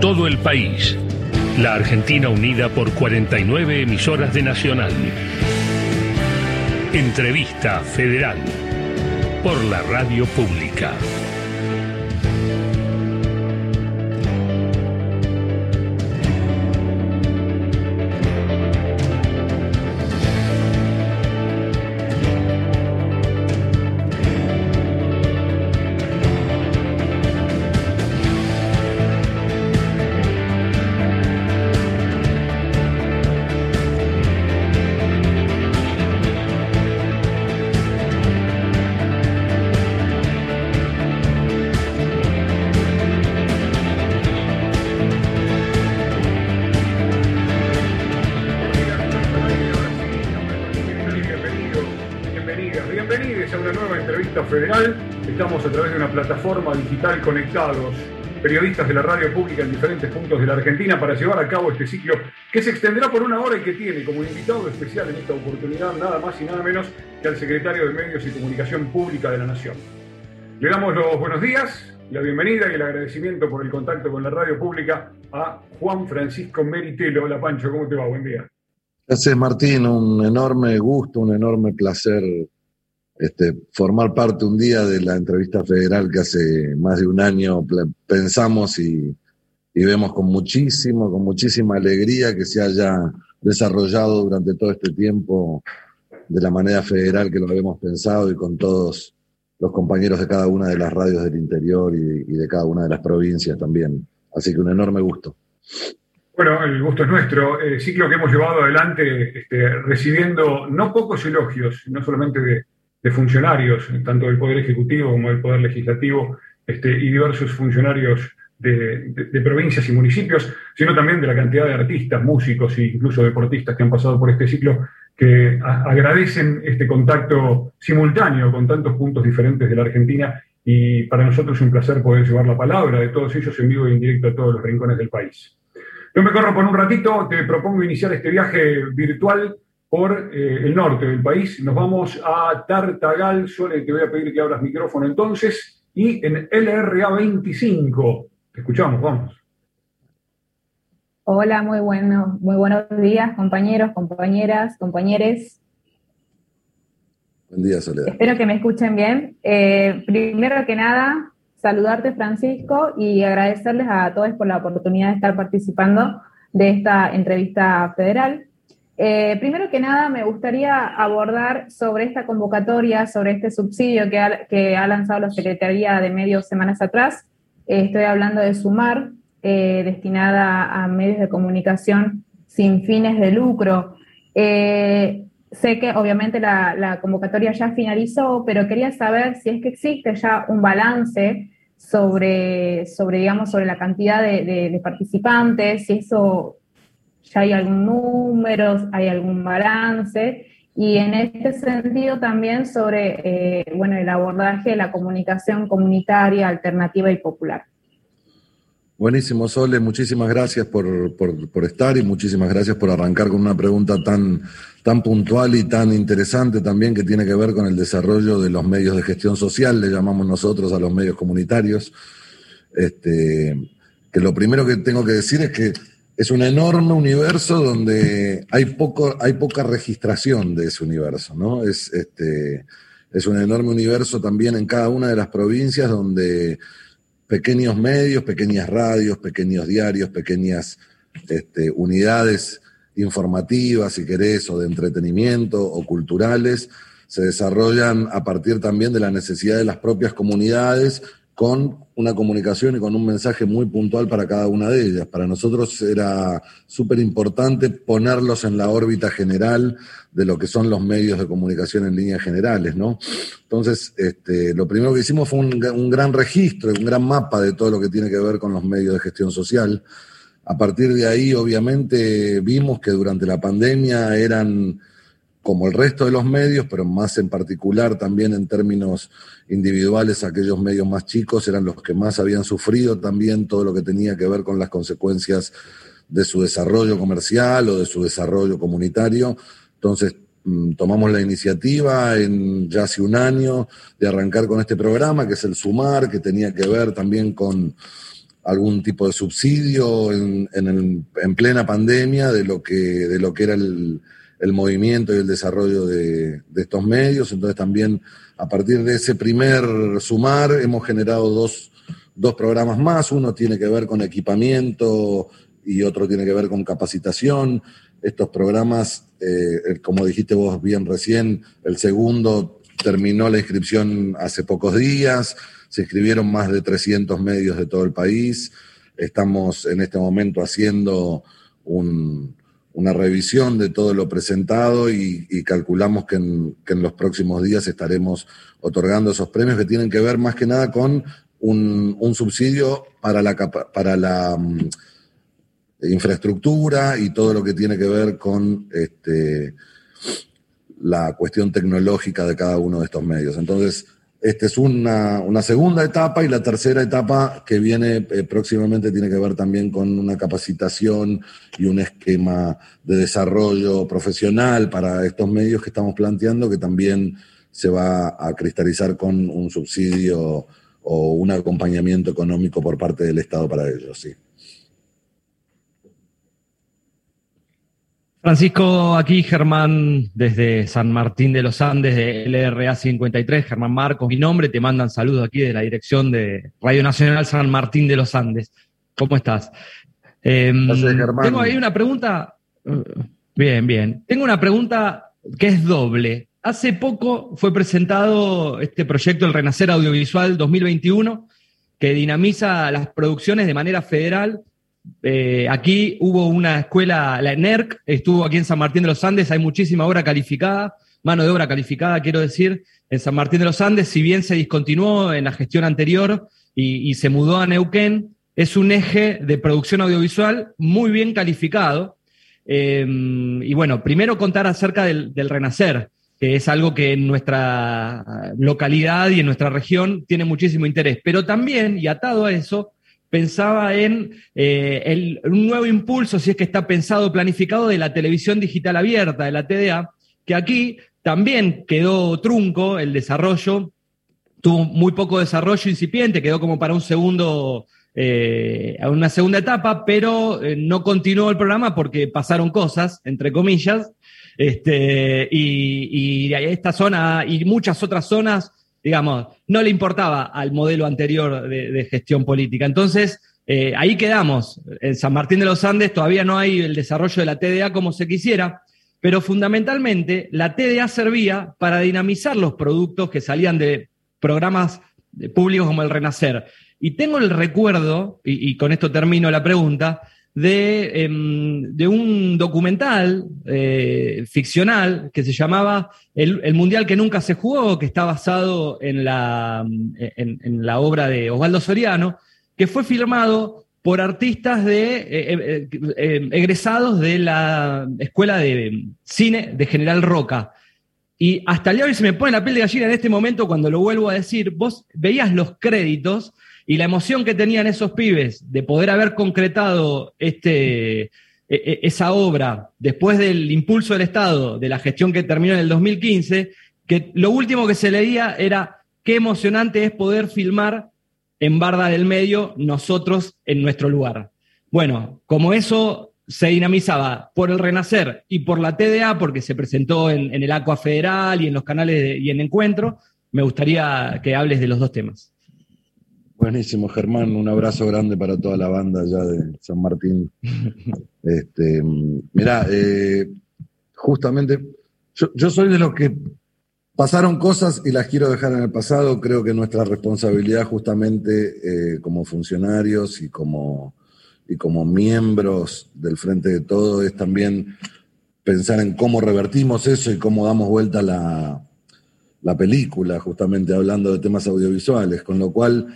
todo el país. La Argentina unida por 49 emisoras de Nacional. Entrevista Federal por la Radio Pública. Plataforma digital conectados, periodistas de la radio pública en diferentes puntos de la Argentina para llevar a cabo este ciclo que se extenderá por una hora y que tiene como invitado especial en esta oportunidad nada más y nada menos que al secretario de Medios y Comunicación Pública de la Nación. Le damos los buenos días, la bienvenida y el agradecimiento por el contacto con la radio pública a Juan Francisco Meritelo. Hola Pancho, ¿cómo te va? Buen día. Gracias Martín, un enorme gusto, un enorme placer este, formar parte un día de la entrevista federal que hace más de un año pensamos y, vemos con muchísimo, con muchísima alegría que se haya desarrollado durante todo este tiempo de la manera federal que lo habíamos pensado y con todos los compañeros de cada una de las radios del interior y, de cada una de las provincias también. Así que un enorme gusto. Bueno, el gusto es nuestro. El ciclo que hemos llevado adelante este, recibiendo no pocos elogios, no solamente de, de funcionarios, tanto del Poder Ejecutivo como del Poder Legislativo, este, y diversos funcionarios de, provincias y municipios, sino también de la cantidad de artistas, músicos e incluso deportistas que han pasado por este ciclo, que agradecen este contacto simultáneo con tantos puntos diferentes de la Argentina y para nosotros es un placer poder llevar la palabra de todos ellos en vivo e indirecto a todos los rincones del país. Yo me corro por un ratito, te propongo iniciar este viaje virtual por eh, el norte del país. Nos vamos a Tartagal. Sole, te voy a pedir que abras micrófono entonces. Y en LRA 25. Te escuchamos, vamos. Hola, muy, bueno, muy buenos días, compañeros, compañeras, compañeres. Buen día, Soledad. Espero que me escuchen bien. Eh, primero que nada, saludarte, Francisco, y agradecerles a todos por la oportunidad de estar participando de esta entrevista federal. Eh, primero que nada, me gustaría abordar sobre esta convocatoria, sobre este subsidio que ha, lanzado la Secretaría de Medios semanas atrás. Eh, estoy hablando de Sumar, eh, destinada a medios de comunicación sin fines de lucro. sé que obviamente la, convocatoria ya finalizó, pero quería saber si es que existe ya un balance sobre, sobre digamos, sobre la cantidad de participantes, si eso ya hay algún número, hay algún balance, y en este sentido también sobre eh, bueno, el abordaje de la comunicación comunitaria, alternativa y popular. Buenísimo, Sole, muchísimas gracias por, estar y muchísimas gracias por arrancar con una pregunta tan, tan puntual y tan interesante también que tiene que ver con el desarrollo de los medios de gestión social, le llamamos nosotros a los medios comunitarios. Este, que lo primero que tengo que decir es que es un enorme universo donde hay, poco, hay poca registración de ese universo, ¿no? Es, este, es un enorme universo también en cada una de las provincias donde pequeños medios, pequeñas radios, pequeños diarios, pequeñas este, unidades informativas, si querés, o de entretenimiento o culturales, se desarrollan a partir también de la necesidad de las propias comunidades con una comunicación y con un mensaje muy puntual para cada una de ellas. Para nosotros era súper importante ponerlos en la órbita general de lo que son los medios de comunicación en líneas generales, ¿no? Entonces, este, lo primero que hicimos fue un, un gran registro, un gran mapa de todo lo que tiene que ver con los medios de gestión social. A partir de ahí, obviamente, vimos que durante la pandemia eran como el resto de los medios, pero más en particular también en términos individuales, aquellos medios más chicos eran los que más habían sufrido también todo lo que tenía que ver con las consecuencias de su desarrollo comercial o de su desarrollo comunitario. Entonces, mm, tomamos la iniciativa en ya hace un año de arrancar con este programa, que es el Sumar, que tenía que ver también con algún tipo de subsidio en, en, plena pandemia de lo que, de lo que era el, el movimiento y el desarrollo de, estos medios. Entonces también a partir de ese primer sumar hemos generado dos, dos programas más. Uno tiene que ver con equipamiento y otro tiene que ver con capacitación. Estos programas, eh, como dijiste vos bien recién, el segundo terminó la inscripción hace pocos días se inscribieron más de 300 medios de todo el país. Estamos en este momento haciendo una revisión de todo lo presentado y, calculamos que en, los próximos días estaremos otorgando esos premios que tienen que ver más que nada con un, subsidio para la, para la mm, infraestructura y todo lo que tiene que ver con este, la cuestión tecnológica de cada uno de estos medios. Entonces, esta es una, segunda etapa y la tercera etapa que viene eh, próximamente tiene que ver también con una capacitación y un esquema de desarrollo profesional para estos medios que estamos planteando que también se va a cristalizar con un subsidio o un acompañamiento económico por parte del Estado para ellos, sí. Francisco, aquí Germán desde San Martín de los Andes de LRA 53, Germán Marcos, mi nombre, te mandan saludos aquí de la dirección de Radio Nacional San Martín de los Andes. ¿Cómo estás? Em, tengo ahí una pregunta, uh, bien, bien, tengo una pregunta que es doble. Hace poco fue presentado este proyecto El Renacer Audiovisual 2021, que dinamiza las producciones de manera federal eh, aquí hubo una escuela, la ENERC, estuvo aquí en San Martín de los Andes, hay muchísima obra calificada, mano de obra calificada, quiero decir, en San Martín de los Andes, si bien se discontinuó en la gestión anterior y, se mudó a Neuquén, es un eje de producción audiovisual muy bien calificado. Em, y bueno, primero contar acerca del, del Renacer, que es algo que en nuestra localidad y en nuestra región tiene muchísimo interés, pero también, y atado a eso, pensaba en eh, un nuevo impulso, si es que está pensado, planificado, de la televisión digital abierta, de la TDA, que aquí también quedó trunco el desarrollo, tuvo muy poco desarrollo incipiente, quedó como para un segundo, eh, una segunda etapa, pero eh, no continuó el programa porque pasaron cosas, entre comillas, este, y, y esta zona y muchas otras zonas digamos, no le importaba al modelo anterior de, gestión política. Entonces, eh, ahí quedamos. En San Martín de los Andes todavía no hay el desarrollo de la TDA como se quisiera, pero fundamentalmente la TDA servía para dinamizar los productos que salían de programas públicos como el Renacer. Y tengo el recuerdo, y con esto termino la pregunta, Em, de, un documental eh, ficcional que se llamaba el, Mundial que nunca se jugó, que está basado en la, en, la obra de Osvaldo Soriano, que fue filmado por artistas de, eh, eh, egresados de la Escuela de Cine de General Roca. Y hasta el día de hoy se me pone la piel de gallina en este momento cuando lo vuelvo a decir. Vos veías los créditos y la emoción que tenían esos pibes de poder haber concretado este, e, e, esa obra después del impulso del Estado, de la gestión que terminó en el 2015, que lo último que se leía era qué emocionante es poder filmar en Barda del Medio nosotros en nuestro lugar. Bueno, como eso se dinamizaba por el Renacer y por la TDA, porque se presentó en, el Aqua Federal y en los canales y en Encuentro, me gustaría que hables de los dos temas. Buenísimo, Germán. Un abrazo grande para toda la banda allá de San Martín. Este, mirá, eh, justamente, yo, soy de los que pasaron cosas y las quiero dejar en el pasado. Creo que nuestra responsabilidad justamente eh, como funcionarios y como, y como miembros del Frente de Todo es también pensar en cómo revertimos eso y cómo damos vuelta la, la película, justamente hablando de temas audiovisuales. Con lo cual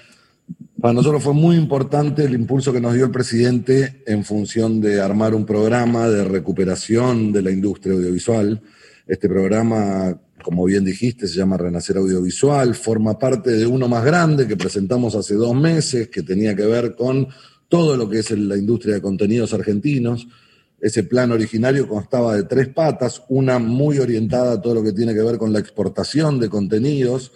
para nosotros fue muy importante el impulso que nos dio el presidente en función de armar un programa de recuperación de la industria audiovisual. Este programa, como bien dijiste, se llama Renacer Audiovisual, forma parte de uno más grande que presentamos hace dos meses, que tenía que ver con todo lo que es la industria de contenidos argentinos. Ese plan originario constaba de tres patas, una muy orientada a todo lo que tiene que ver con la exportación de contenidos,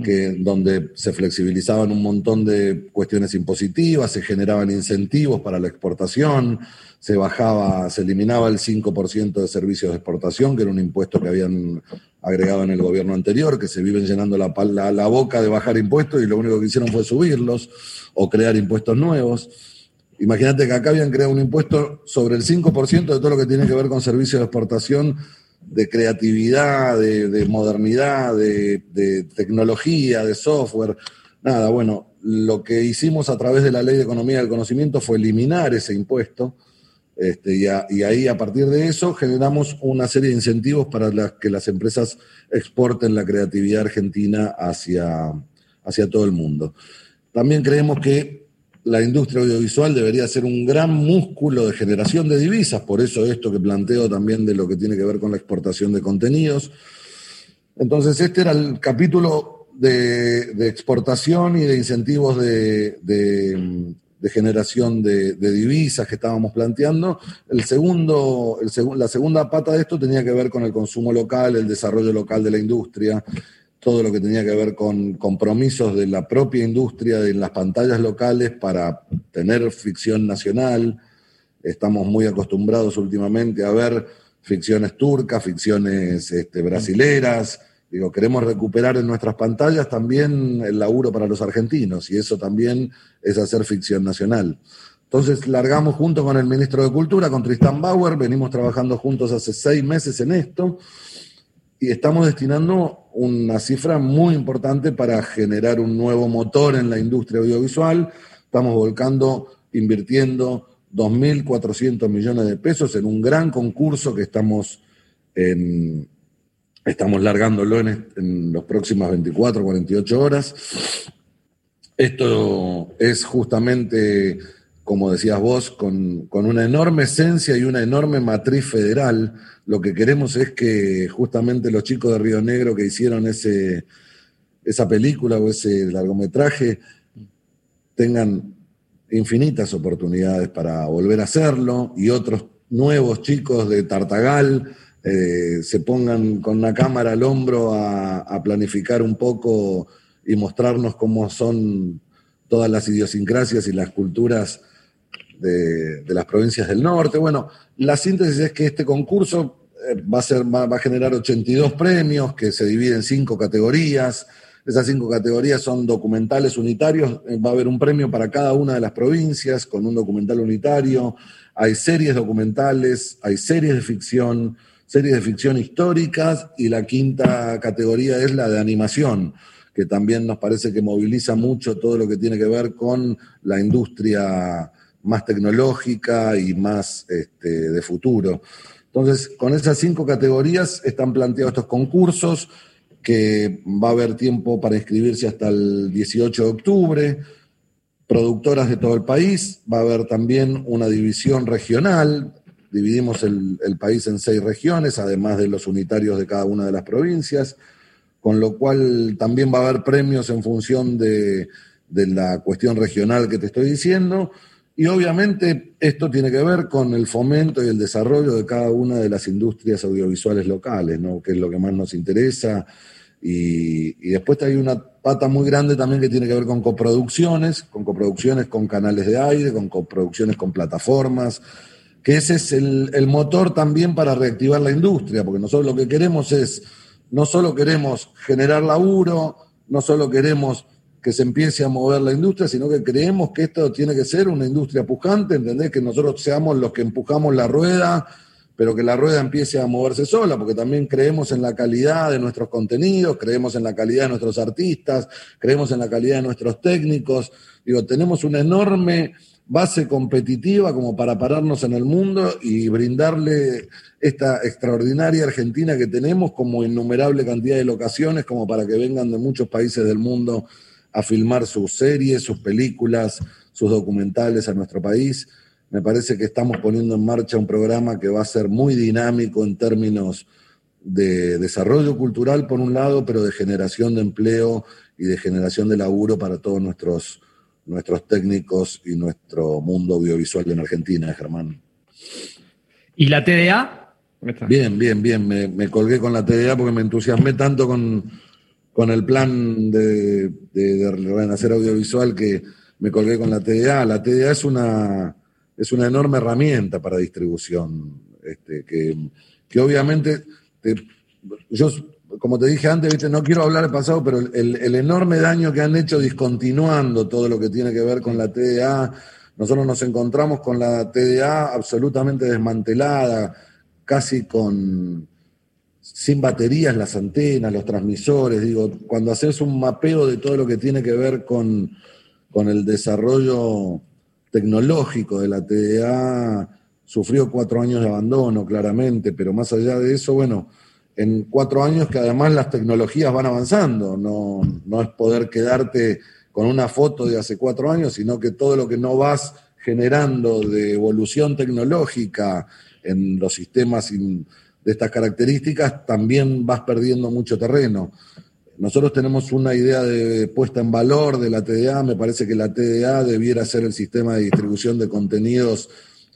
que, donde se flexibilizaban un montón de cuestiones impositivas, se generaban incentivos para la exportación, se bajaba, se eliminaba el 5% de servicios de exportación, que era un impuesto que habían agregado en el gobierno anterior, que se viven llenando la, la, la boca de bajar impuestos y lo único que hicieron fue subirlos o crear impuestos nuevos. Imagínate que acá habían creado un impuesto sobre el 5% de todo lo que tiene que ver con servicios de exportación de creatividad, de, modernidad, de, tecnología, de software. Nada, bueno, lo que hicimos a través de la ley de economía del conocimiento fue eliminar ese impuesto. Este, y, y, ahí, a partir de eso, generamos una serie de incentivos para que las empresas exporten la creatividad argentina hacia, hacia todo el mundo. También creemos que la industria audiovisual debería ser un gran músculo de generación de divisas, por eso esto que planteo también de lo que tiene que ver con la exportación de contenidos. Entonces, este era el capítulo de, exportación y de incentivos de, generación de, divisas que estábamos planteando. El segundo, la segunda pata de esto tenía que ver con el consumo local, el desarrollo local de la industria todo lo que tenía que ver con compromisos de la propia industria en las pantallas locales para tener ficción nacional. Estamos muy acostumbrados últimamente a ver ficciones turcas, ficciones este, brasileras. Digo, queremos recuperar en nuestras pantallas también el laburo para los argentinos y eso también es hacer ficción nacional. Entonces largamos junto con el ministro de Cultura, con Tristan Bauer, venimos trabajando juntos hace seis meses en esto y estamos destinando una cifra muy importante para generar un nuevo motor en la industria audiovisual. Estamos volcando, invirtiendo 2.400 millones de pesos en un gran concurso que estamos, estamos largándolo en, en las próximas 24, 48 horas. Esto es justamente como decías vos, con, una enorme esencia y una enorme matriz federal. Lo que queremos es que justamente los chicos de Río Negro que hicieron ese, esa película o ese largometraje tengan infinitas oportunidades para volver a hacerlo y otros nuevos chicos de Tartagal eh, se pongan con una cámara al hombro a, a planificar un poco y mostrarnos cómo son todas las idiosincrasias y las culturas de, las provincias del norte. Bueno, la síntesis es que este concurso eh, va a, ser, va, a generar 82 premios que se dividen en cinco categorías. Esas cinco categorías son documentales unitarios, eh, va a haber un premio para cada una de las provincias con un documental unitario. Hay series documentales, hay series de ficción, series de ficción históricas y la quinta categoría es la de animación, que también nos parece que moviliza mucho todo lo que tiene que ver con la industria más tecnológica y más este, de futuro. Entonces, con esas cinco categorías están planteados estos concursos, que va a haber tiempo para inscribirse hasta el 18 de octubre, productoras de todo el país, va a haber también una división regional, dividimos el, país en seis regiones, además de los unitarios de cada una de las provincias, con lo cual también va a haber premios en función de, de la cuestión regional que te estoy diciendo. Y obviamente esto tiene que ver con el fomento y el desarrollo de cada una de las industrias audiovisuales locales, ¿no? que es lo que más nos interesa. Y, después hay una pata muy grande también que tiene que ver con coproducciones, con coproducciones con canales de aire, con coproducciones con plataformas, que ese es el, el motor también para reactivar la industria, porque nosotros lo que queremos es, no solo queremos generar laburo, no solo queremos que se empiece a mover la industria, sino que creemos que esto tiene que ser una industria pujante, ¿entendés? Que nosotros seamos los que empujamos la rueda, pero que la rueda empiece a moverse sola, porque también creemos en la calidad de nuestros contenidos, creemos en la calidad de nuestros artistas, creemos en la calidad de nuestros técnicos. Digo, tenemos una enorme base competitiva como para pararnos en el mundo y brindarle esta extraordinaria Argentina que tenemos como innumerable cantidad de locaciones, como para que vengan de muchos países del mundo a filmar sus series, sus películas, sus documentales a nuestro país. Me parece que estamos poniendo en marcha un programa que va a ser muy dinámico en términos de desarrollo cultural, por un lado, pero de generación de empleo y de generación de laburo para todos nuestros, nuestros técnicos y nuestro mundo audiovisual en Argentina, Germán. ¿Y la TDA? Bien, bien, bien. Me, me colgué con la TDA porque me entusiasmé tanto con, con el plan de, Renacer Audiovisual que me colgué con la TDA. La TDA es una, es una enorme herramienta para distribución, este, que, que obviamente, yo como te dije antes, no quiero hablar del pasado, pero el, el, enorme daño que han hecho discontinuando todo lo que tiene que ver con la TDA, nosotros nos encontramos con la TDA absolutamente desmantelada, casi con sin baterías las antenas, los transmisores, digo, cuando haces un mapeo de todo lo que tiene que ver con, con el desarrollo tecnológico de la TDA, sufrió cuatro años de abandono, claramente, pero más allá de eso, bueno, en cuatro años que además las tecnologías van avanzando, no, no es poder quedarte con una foto de hace cuatro años, sino que todo lo que no vas generando de evolución tecnológica en los sistemas de estas características, también vas perdiendo mucho terreno. Nosotros tenemos una idea de puesta en valor de la TDA, me parece que la TDA debiera ser el sistema de distribución de contenidos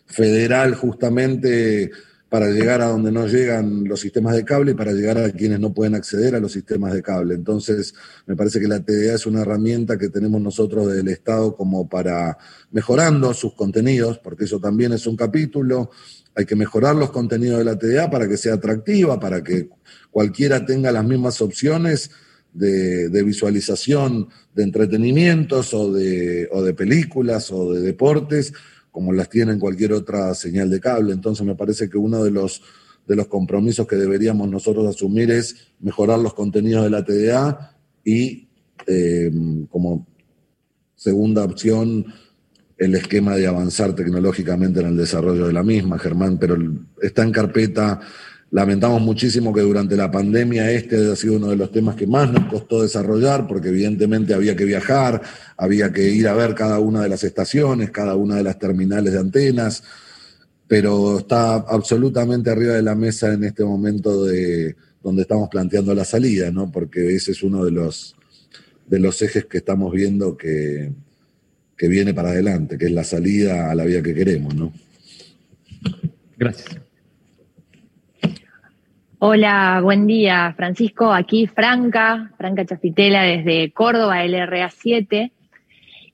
federal justamente para llegar a donde no llegan los sistemas de cable y para llegar a quienes no pueden acceder a los sistemas de cable. Entonces, me parece que la TDA es una herramienta que tenemos nosotros del Estado como para mejorando sus contenidos, porque eso también es un capítulo. Hay que mejorar los contenidos de la TDA para que sea atractiva, para que cualquiera tenga las mismas opciones de, visualización de entretenimientos o de, o de películas o de deportes como las tiene en cualquier otra señal de cable. Entonces me parece que uno de los, de los compromisos que deberíamos nosotros asumir es mejorar los contenidos de la TDA y eh, como segunda opción el esquema de avanzar tecnológicamente en el desarrollo de la misma, Germán, pero está en carpeta Lamentamos muchísimo que durante la pandemia este haya sido uno de los temas que más nos costó desarrollar, porque evidentemente había que viajar, había que ir a ver cada una de las estaciones, cada una de las terminales de antenas, pero está absolutamente arriba de la mesa en este momento de donde estamos planteando la salida, ¿no? Porque ese es uno de los, de los ejes que estamos viendo que, que viene para adelante, que es la salida a la vía que queremos, ¿no? Gracias. Hola, buen día, Francisco. Aquí Franca, Franca Chafitela desde Córdoba, LRA 7.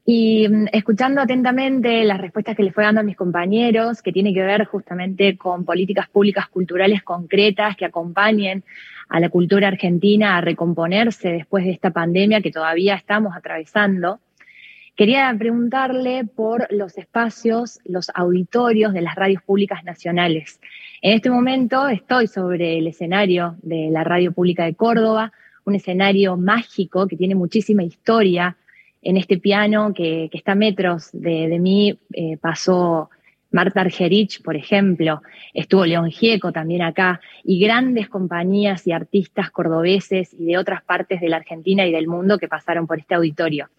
Y mm, escuchando atentamente las respuestas que le fue dando a mis compañeros, que tiene que ver justamente con políticas públicas culturales concretas que acompañen a la cultura argentina a recomponerse después de esta pandemia que todavía estamos atravesando, quería preguntarle por los espacios, los auditorios de las radios públicas nacionales. En este momento estoy sobre el escenario de la Radio Pública de Córdoba, un escenario mágico que tiene muchísima historia. En este piano que, está a metros de, mí eh, pasó Marta Argerich, por ejemplo, estuvo León Gieco también acá, y grandes compañías y artistas cordobeses y de otras partes de la Argentina y del mundo que pasaron por este auditorio.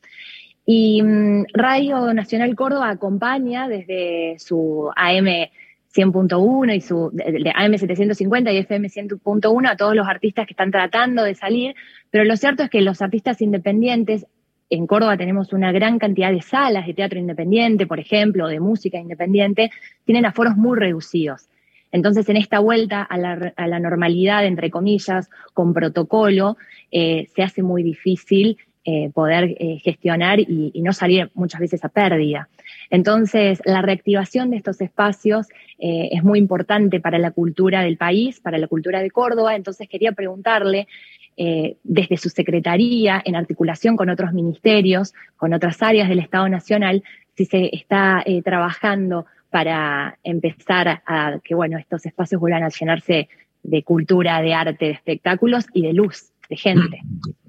Y mm, Radio Nacional Córdoba acompaña desde su AM 100.1 y su de AM750 y FM 100.1 a todos los artistas que están tratando de salir, pero lo cierto es que los artistas independientes en Córdoba tenemos una gran cantidad de salas de teatro independiente, por ejemplo, de música independiente, tienen aforos muy reducidos. Entonces, en esta vuelta a la, normalidad, entre comillas, con protocolo, eh, se hace muy difícil eh, poder eh, gestionar y, y, no salir muchas veces a pérdida. Entonces, la reactivación de estos espacios eh, es muy importante para la cultura del país, para la cultura de Córdoba. Entonces, quería preguntarle, eh, desde su secretaría, en articulación con otros ministerios, con otras áreas del Estado Nacional, si se está eh, trabajando para empezar a que bueno, estos espacios vuelvan a llenarse de cultura, de arte, de espectáculos y de luz, de gente.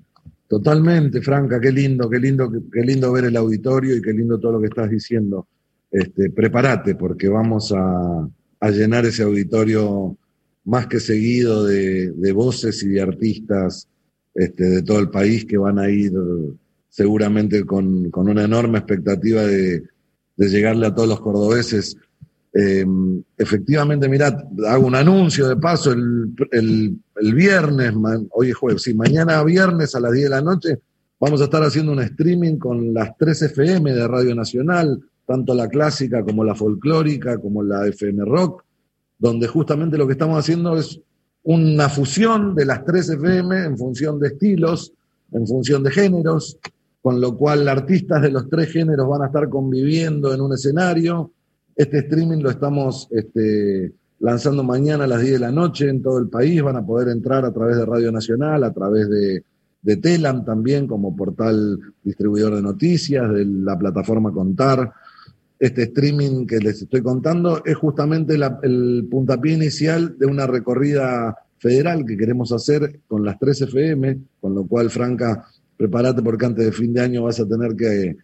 Totalmente, Franca, qué lindo, qué lindo, qué lindo ver el auditorio y qué lindo todo lo que estás diciendo. Este, prepárate porque vamos a, llenar ese auditorio más que seguido de, voces y de artistas este, de todo el país que van a ir seguramente con, una enorme expectativa de, de llegarle a todos los cordobeses eh, efectivamente, mirad, hago un anuncio de paso el, el, viernes, hoy es jueves, sí, mañana viernes a las 10 de la noche vamos a estar haciendo un streaming con las 3 FM de Radio Nacional, tanto la clásica como la folclórica, como la FM Rock, donde justamente lo que estamos haciendo es una fusión de las 3 FM en función de estilos, en función de géneros, con lo cual artistas de los tres géneros van a estar conviviendo en un escenario. Este streaming lo estamos este, lanzando mañana a las 10 de la noche en todo el país. Van a poder entrar a través de Radio Nacional, a través de, Telam también como portal distribuidor de noticias, de la plataforma Contar. Este streaming que les estoy contando es justamente el puntapié inicial de una recorrida federal que queremos hacer con las 3 FM, con lo cual, Franca, prepárate porque antes de fin de año vas a tener que,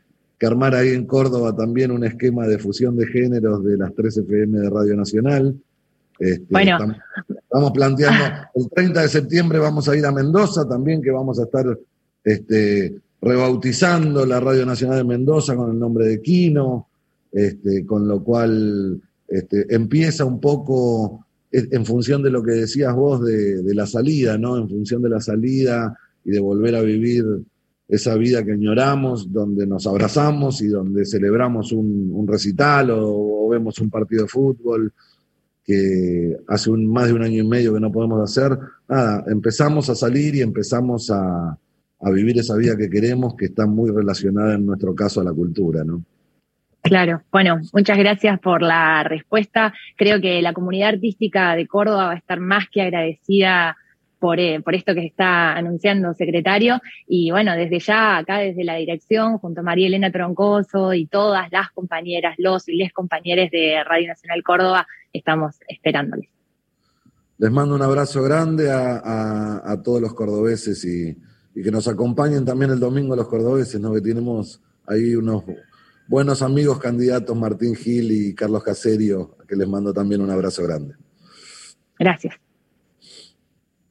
armar ahí en Córdoba también un esquema de fusión de géneros de las 3 FM de Radio Nacional. Este, bueno. Estamos, planteando, el 30 de septiembre vamos a ir a Mendoza también, que vamos a estar este, rebautizando la Radio Nacional de Mendoza con el nombre de Quino, este, con lo cual empieza un poco en función de lo que decías vos de, la salida, ¿no? En función de la salida y de volver a vivir esa vida que añoramos, donde nos abrazamos y donde celebramos un, recital o, vemos un partido de fútbol que hace un, más de un año y medio que no podemos hacer. Nada, empezamos a salir y empezamos a, a vivir esa vida que queremos, que está muy relacionada en nuestro caso a la cultura, ¿no? Claro, bueno, muchas gracias por la respuesta. Creo que la comunidad artística de Córdoba va a estar más que agradecida por, eh, por esto que está anunciando secretario. Y bueno, desde ya, acá desde la dirección, junto a María Elena Troncoso y todas las compañeras, los y les compañeros de Radio Nacional Córdoba, estamos esperándoles. Les mando un abrazo grande a, todos los cordobeses y, y, que nos acompañen también el domingo los cordobeses, ¿no? Que tenemos ahí unos buenos amigos candidatos Martín Gil y Carlos Caserio, que les mando también un abrazo grande. Gracias.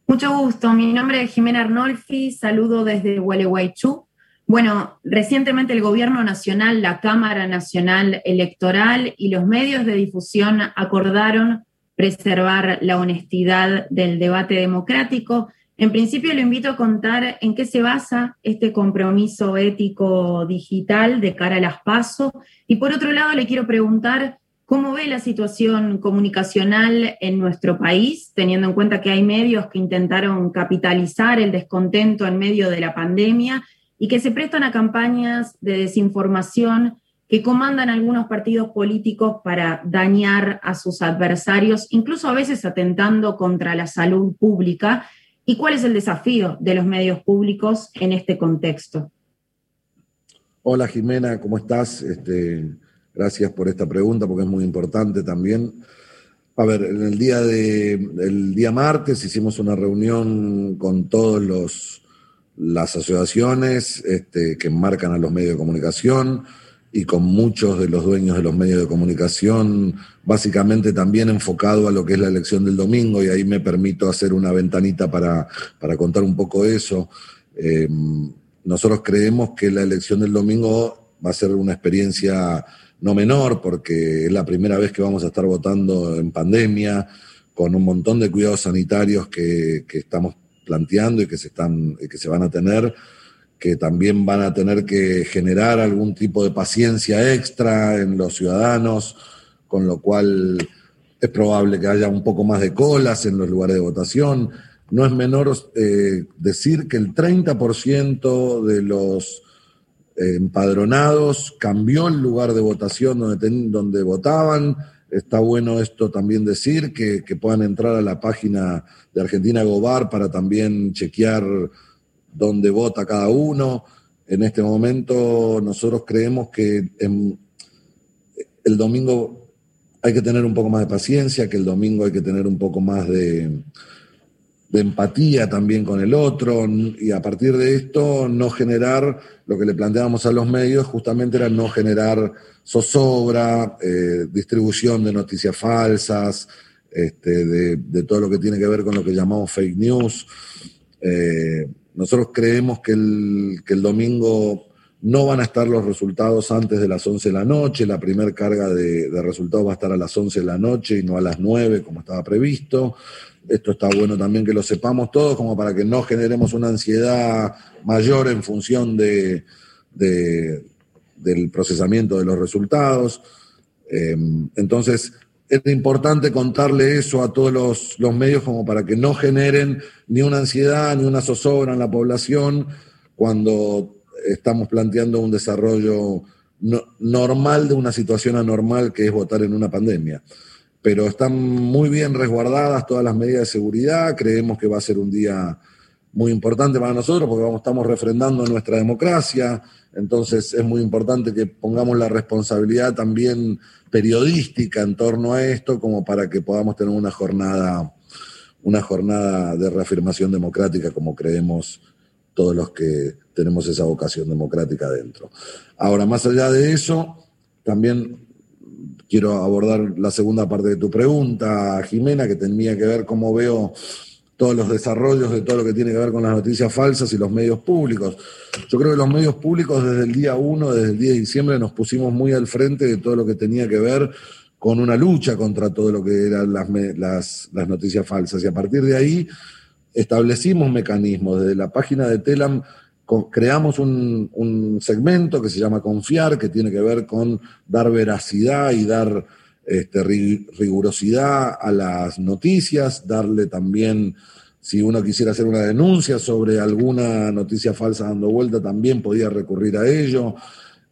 Mucho gusto, mi nombre es Jimena Arnolfi, saludo desde Gualeguaychú. Bueno, recientemente el Gobierno Nacional, la Cámara Nacional Electoral y los medios de difusión acordaron preservar la honestidad del debate democrático en principio lo invito a contar en qué se basa este compromiso ético digital de cara a las PASO. Y por otro lado, le quiero preguntar cómo ve la situación comunicacional en nuestro país, teniendo en cuenta que hay medios que intentaron capitalizar el descontento en medio de la pandemia y que se prestan a campañas de desinformación que comandan algunos partidos políticos para dañar a sus adversarios, incluso a veces atentando contra la salud pública ¿Y cuál es el desafío de los medios públicos en este contexto? Hola Jimena, ¿cómo estás? Este, gracias por esta pregunta porque es muy importante también. A ver, en el día de el día martes hicimos una reunión con todos los las asociaciones este, que marcan a los medios de comunicación y con muchos de los dueños de los medios de comunicación, básicamente también enfocado a lo que es la elección del domingo, y ahí me permito hacer una ventanita para, contar un poco eso. Em, nosotros creemos que la elección del domingo va a ser una experiencia no menor, porque es la primera vez que vamos a estar votando en pandemia, con un montón de cuidados sanitarios que, que estamos planteando y que se, están, que se van a tener que también van a tener que generar algún tipo de paciencia extra en los ciudadanos, con lo cual es probable que haya un poco más de colas en los lugares de votación. No es menor eh, decir que el 30% de los empadronados cambió el lugar de votación donde, donde votaban. Está bueno esto también decir, que, que puedan entrar a la página de Argentina Gobar para también chequear dónde vota cada uno. En este momento nosotros creemos que el domingo hay que tener un poco más de paciencia, que el domingo hay que tener un poco más de, de empatía también con el otro y a partir de esto no generar lo que le planteábamos a los medios justamente era no generar zozobra, eh, distribución de noticias falsas, este, de, todo lo que tiene que ver con lo que llamamos fake news. Eh, nosotros creemos que el, que el domingo no van a estar los resultados antes de las 11 de la noche, la primera carga de, resultados va a estar a las 11 de la noche y no a las 9 como estaba previsto. Esto está bueno también que lo sepamos todos, como para que no generemos una ansiedad mayor en función de, del procesamiento de los resultados. Eh, entonces, es importante contarle eso a todos los, medios como para que no generen ni una ansiedad ni una zozobra en la población cuando estamos planteando un desarrollo normal de una situación anormal que es votar en una pandemia. Pero están muy bien resguardadas todas las medidas de seguridad, creemos que va a ser un día muy importante para nosotros porque vamos, estamos refrendando nuestra democracia, entonces es muy importante que pongamos la responsabilidad también periodística en torno a esto como para que podamos tener una jornada, una jornada de reafirmación democrática como creemos todos los que tenemos esa vocación democrática dentro. Ahora, más allá de eso, también quiero abordar la segunda parte de tu pregunta, Jimena, que tenía que ver cómo veo todos los desarrollos de todo lo que tiene que ver con las noticias falsas y los medios públicos. Yo creo que los medios públicos desde el día 1, desde el 10 de diciembre, nos pusimos muy al frente de todo lo que tenía que ver con una lucha contra todo lo que eran las, las, las noticias falsas. Y a partir de ahí establecimos mecanismos. Desde la página de Telam creamos un, un segmento que se llama Confiar, que tiene que ver con dar veracidad y dar este, rigurosidad a las noticias, darle también, si uno quisiera hacer una denuncia sobre alguna noticia falsa dando vuelta, también podía recurrir a ello.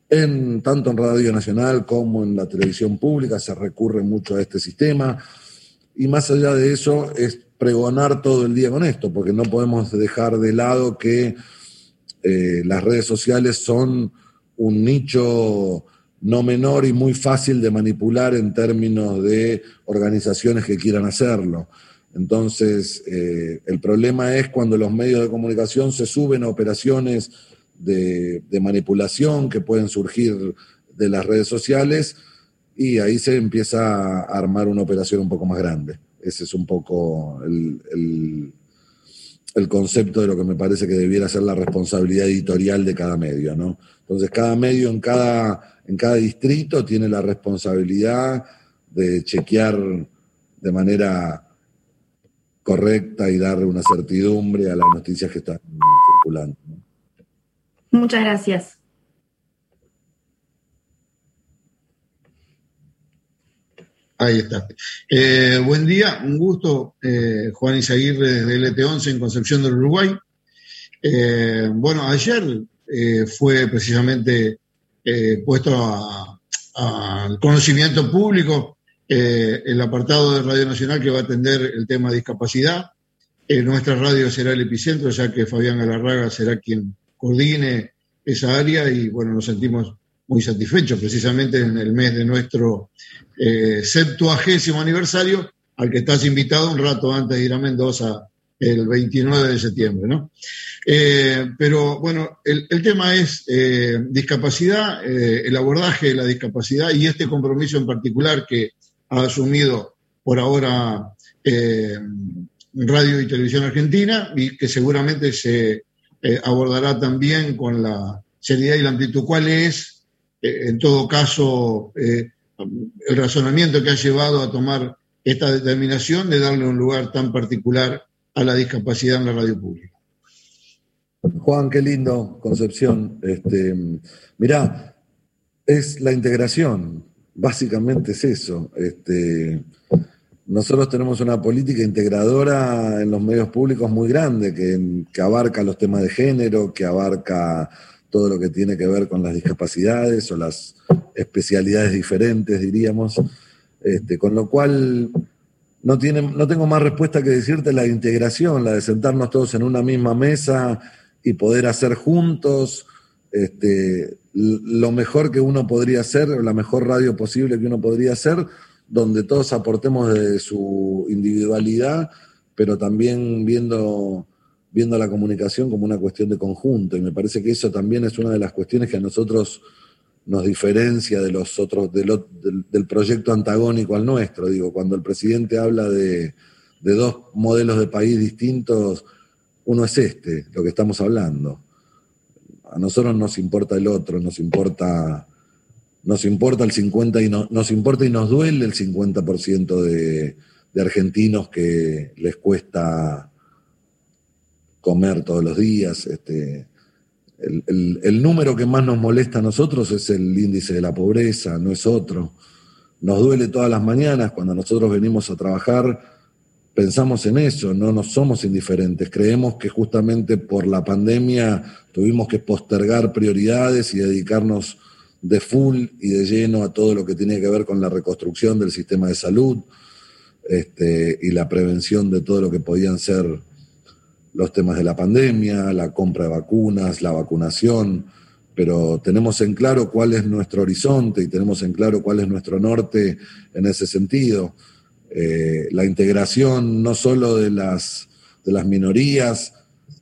En, tanto en Radio Nacional como en la televisión pública se recurre mucho a este sistema. Y más allá de eso, es pregonar todo el día con esto, porque no podemos dejar de lado que eh, las redes sociales son un nicho no menor y muy fácil de manipular en términos de organizaciones que quieran hacerlo. Entonces, eh, el problema es cuando los medios de comunicación se suben a operaciones de, manipulación que pueden surgir de las redes sociales y ahí se empieza a armar una operación un poco más grande. Ese es un poco el, el concepto de lo que me parece que debiera ser la responsabilidad editorial de cada medio, ¿no? Entonces, cada medio en cada en cada distrito tiene la responsabilidad de chequear de manera correcta y darle una certidumbre a las noticias que están circulando. Muchas gracias. Ahí está. Eh, buen día, un gusto. Eh, Juan Isaguirre desde LT11 en Concepción del Uruguay. Eh, bueno, ayer fue precisamente eh, puesto al conocimiento público eh, el apartado de Radio Nacional que va a atender el tema de discapacidad. Eh, nuestra radio será el epicentro, ya que Fabián Galarraga será quien coordine esa área y bueno, nos sentimos muy satisfechos precisamente en el mes de nuestro septuagésimo aniversario, al que estás invitado un rato antes de ir a Mendoza el 29 de septiembre, ¿no? Eh, pero bueno, el, tema es eh, discapacidad, eh, el abordaje de la discapacidad y este compromiso en particular que ha asumido por ahora Radio y Televisión Argentina y que seguramente se abordará también con la seriedad y la amplitud. ¿Cuál es, en todo caso, el razonamiento que ha llevado a tomar esta determinación de darle un lugar tan particular a la discapacidad en la radio pública. Juan, qué lindo, Concepción. Este, mirá, es la integración, básicamente es eso. Este, nosotros tenemos una política integradora en los medios públicos muy grande, que, que, abarca los temas de género, que abarca todo lo que tiene que ver con las discapacidades o las especialidades diferentes, diríamos. Este, con lo cual no, tiene, no tengo más respuesta que decirte la integración, la de sentarnos todos en una misma mesa y poder hacer juntos este, lo mejor que uno podría hacer, la mejor radio posible que uno podría hacer, donde todos aportemos de su individualidad, pero también viendo, viendo la comunicación como una cuestión de conjunto. Y me parece que eso también es una de las cuestiones que a nosotros nos diferencia de los otros, del, proyecto antagónico al nuestro. Digo, cuando el presidente habla de, dos modelos de país distintos, uno es este, lo que estamos hablando. A nosotros nos importa el otro, nos importa, nos importa el 50 y nos importa y nos duele el 50% de, de argentinos que les cuesta comer todos los días, este, el, número que más nos molesta a nosotros es el índice de la pobreza, no es otro. Nos duele todas las mañanas cuando nosotros venimos a trabajar pensamos en eso, no nos somos indiferentes. Creemos que justamente por la pandemia tuvimos que postergar prioridades y dedicarnos de full y de lleno a todo lo que tiene que ver con la reconstrucción del sistema de salud este, y la prevención de todo lo que podían ser los temas de la pandemia, la compra de vacunas, la vacunación, pero tenemos en claro cuál es nuestro horizonte y tenemos en claro cuál es nuestro norte en ese sentido. Eh, la integración no solo de las, de las minorías,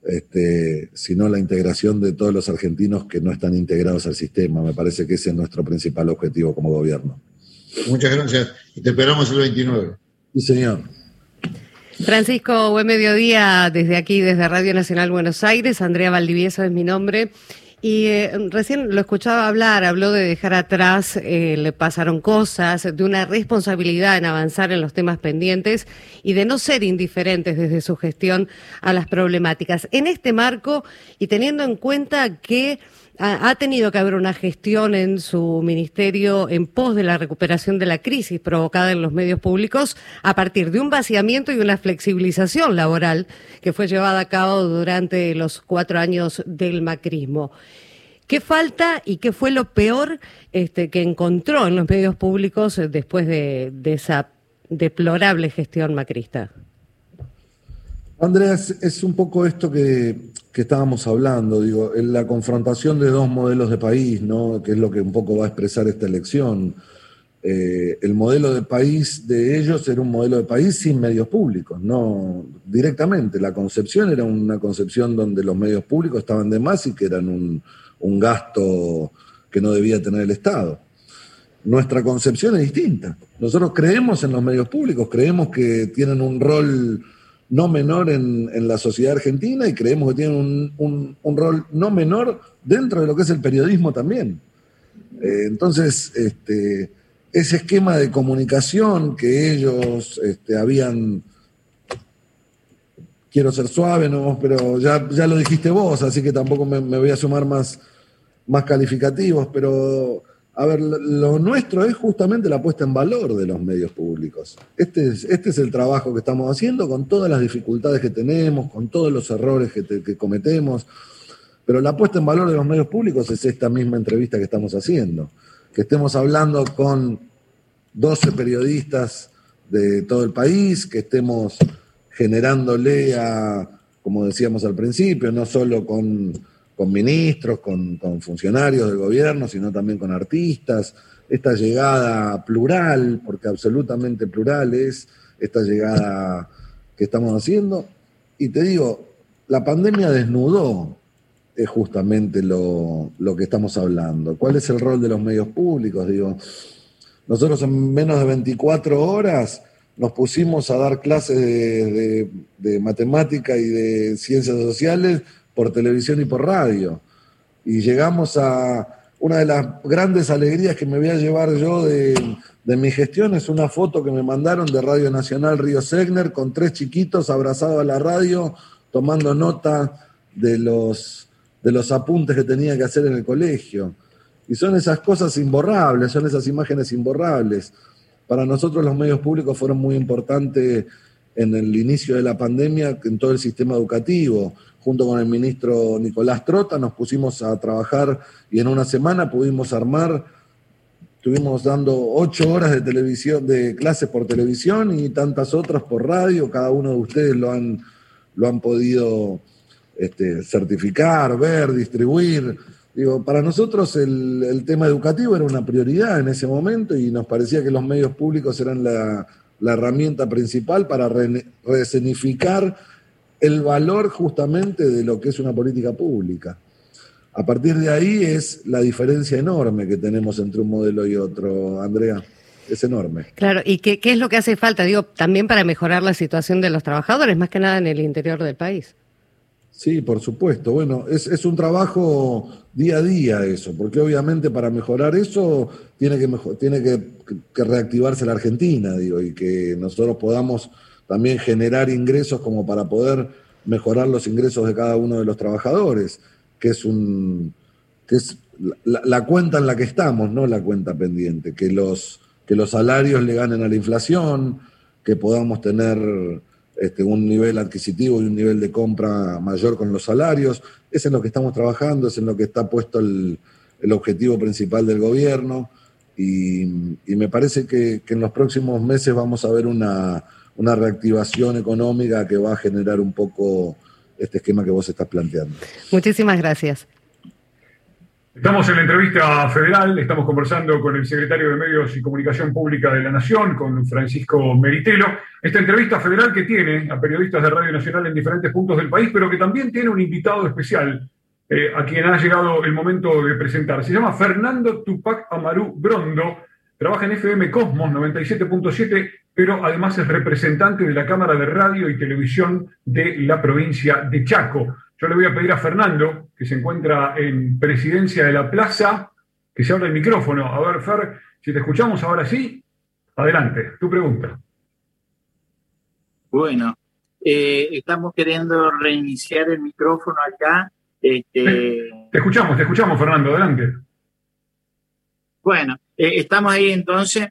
este, sino la integración de todos los argentinos que no están integrados al sistema. Me parece que ese es nuestro principal objetivo como gobierno. Muchas gracias y te esperamos el 29. Sí, señor. Francisco, buen mediodía desde aquí, desde Radio Nacional Buenos Aires. Andrea Valdivieso es mi nombre. Y eh, recién lo escuchaba hablar, habló de dejar atrás, eh, le pasaron cosas, de una responsabilidad en avanzar en los temas pendientes y de no ser indiferentes desde su gestión a las problemáticas. En este marco y teniendo en cuenta que ha tenido que haber una gestión en su ministerio en pos de la recuperación de la crisis provocada en los medios públicos a partir de un vaciamiento y una flexibilización laboral que fue llevada a cabo durante los cuatro años del macrismo. ¿Qué falta y qué fue lo peor este, que encontró en los medios públicos después de, esa deplorable gestión macrista? Andrea, es un poco esto que que estábamos hablando, digo, en la confrontación de dos modelos de país, ¿no? que es lo que un poco va a expresar esta elección. Eh, el modelo de país de ellos era un modelo de país sin medios públicos, no directamente. La concepción era una concepción donde los medios públicos estaban de más y que eran un, un gasto que no debía tener el Estado. Nuestra concepción es distinta. Nosotros creemos en los medios públicos, creemos que tienen un rol no menor en, la sociedad argentina y creemos que tienen un, rol no menor dentro de lo que es el periodismo también. Eh, entonces, este, ese esquema de comunicación que ellos este, habían, quiero ser suave, ¿no? pero ya, ya lo dijiste vos, así que tampoco me, me voy a sumar más, más calificativos, pero a ver, lo nuestro es justamente la puesta en valor de los medios públicos. Este es, este es el trabajo que estamos haciendo con todas las dificultades que tenemos, con todos los errores que, cometemos. Pero la puesta en valor de los medios públicos es esta misma entrevista que estamos haciendo. Que estemos hablando con 12 periodistas de todo el país, que estemos generándole a, como decíamos al principio, no solo con con ministros, con, funcionarios del gobierno, sino también con artistas, esta llegada plural, porque absolutamente plural es esta llegada que estamos haciendo. Y te digo, la pandemia desnudó es justamente lo, que estamos hablando. ¿Cuál es el rol de los medios públicos? Digo, nosotros en menos de 24 horas nos pusimos a dar clases de, de matemática y de ciencias sociales por televisión y por radio. Y llegamos a una de las grandes alegrías que me voy a llevar yo de, mi gestión, es una foto que me mandaron de Radio Nacional Río Segner con tres chiquitos abrazados a la radio, tomando nota de los, de los apuntes que tenía que hacer en el colegio. Y son esas cosas imborrables, son esas imágenes imborrables. Para nosotros los medios públicos fueron muy importantes en el inicio de la pandemia en todo el sistema educativo junto con el ministro Nicolás Trota, nos pusimos a trabajar y en una semana pudimos armar, estuvimos dando ocho horas de televisión, de clases por televisión y tantas otras por radio, cada uno de ustedes lo han, lo han podido este, certificar, ver, distribuir. Digo, para nosotros el, tema educativo era una prioridad en ese momento y nos parecía que los medios públicos eran la, herramienta principal para resenificar el valor justamente de lo que es una política pública. A partir de ahí es la diferencia enorme que tenemos entre un modelo y otro, Andrea. Es enorme. Claro, ¿y qué, es lo que hace falta? Digo, también para mejorar la situación de los trabajadores, más que nada en el interior del país. Sí, por supuesto. Bueno, es, es un trabajo día a día eso, porque obviamente para mejorar eso tiene que, tiene que, que reactivarse la Argentina, digo, y que nosotros podamos también generar ingresos como para poder mejorar los ingresos de cada uno de los trabajadores, que es un que es la, cuenta en la que estamos, no la cuenta pendiente, que los, que los salarios le ganen a la inflación, que podamos tener este, un nivel adquisitivo y un nivel de compra mayor con los salarios. Es en lo que estamos trabajando, es en lo que está puesto el, objetivo principal del gobierno. Y, me parece que, en los próximos meses vamos a ver una, una reactivación económica que va a generar un poco este esquema que vos estás planteando. Muchísimas gracias. Estamos en la entrevista federal, estamos conversando con el secretario de Medios y Comunicación Pública de la Nación, con Francisco Meritelo. Esta entrevista federal que tiene a periodistas de Radio Nacional en diferentes puntos del país, pero que también tiene un invitado especial eh, a quien ha llegado el momento de presentar. Se llama Fernando Tupac Amaru Brondo, trabaja en FM Cosmos 97.7, pero además es representante de la Cámara de Radio y Televisión de la provincia de Chaco. Yo le voy a pedir a Fernando, que se encuentra en presidencia de la plaza, que se abra el micrófono. A ver, Fer, si te escuchamos ahora sí, adelante, tu pregunta. Bueno, eh, estamos queriendo reiniciar el micrófono acá. Este... Te escuchamos, te escuchamos, Fernando, adelante. Bueno, eh, estamos ahí entonces.